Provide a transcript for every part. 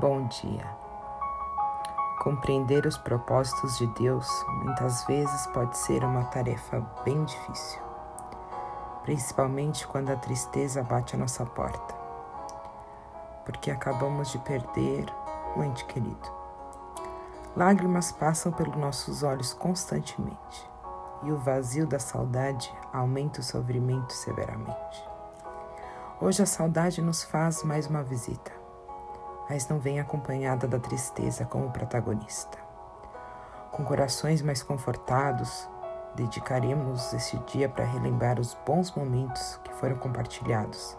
Bom dia. Compreender os propósitos de Deus muitas vezes pode ser uma tarefa bem difícil, principalmente quando a tristeza bate a nossa porta, porque acabamos de perder um ente querido. Lágrimas passam pelos nossos olhos constantemente e o vazio da saudade aumenta o sofrimento severamente. Hoje a saudade nos faz mais uma visita, mas não vem acompanhada da tristeza como protagonista. Com corações mais confortados, dedicaremos esse dia para relembrar os bons momentos que foram compartilhados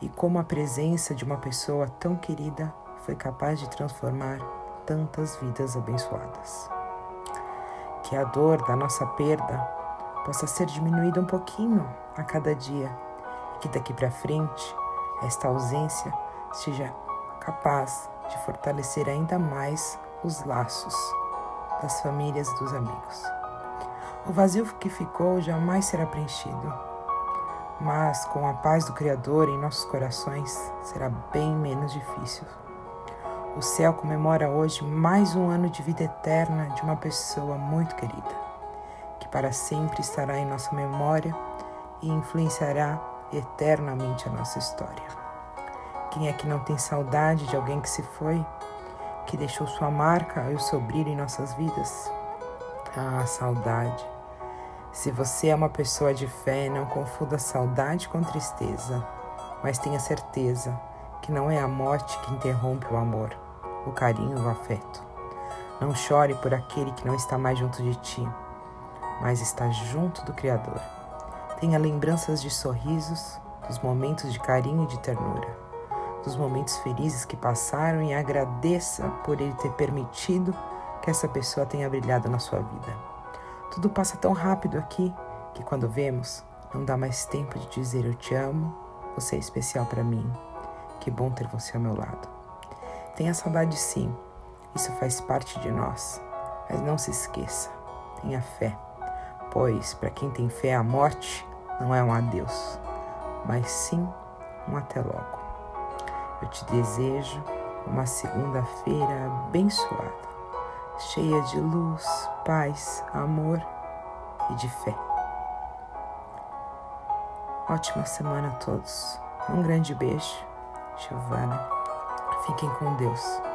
e como a presença de uma pessoa tão querida foi capaz de transformar tantas vidas abençoadas. Que a dor da nossa perda possa ser diminuída um pouquinho a cada dia e que daqui para frente esta ausência seja capaz de fortalecer ainda mais os laços das famílias e dos amigos. O vazio que ficou jamais será preenchido, mas com a paz do Criador em nossos corações será bem menos difícil. O céu comemora hoje mais um ano de vida eterna de uma pessoa muito querida, que para sempre estará em nossa memória e influenciará eternamente a nossa história. Quem é que não tem saudade de alguém que se foi, que deixou sua marca e o seu brilho em nossas vidas? Ah, saudade. Se você é uma pessoa de fé, não confunda saudade com tristeza, mas tenha certeza que não é a morte que interrompe o amor, o carinho, o afeto. Não chore por aquele que não está mais junto de ti, mas está junto do Criador. Tenha lembranças de sorrisos, dos momentos de carinho e de ternura, dos momentos felizes que passaram e agradeça por ele ter permitido que essa pessoa tenha brilhado na sua vida. Tudo passa tão rápido aqui que quando vemos, não dá mais tempo de dizer eu te amo, você é especial para mim. Que bom ter você ao meu lado. Tenha saudade sim, isso faz parte de nós, mas não se esqueça, tenha fé, pois para quem tem fé a morte não é um adeus, mas sim um até logo. Eu te desejo uma segunda-feira abençoada, cheia de luz, paz, amor e de fé. Ótima semana a todos. Um grande beijo Giovana. Fiquem com Deus.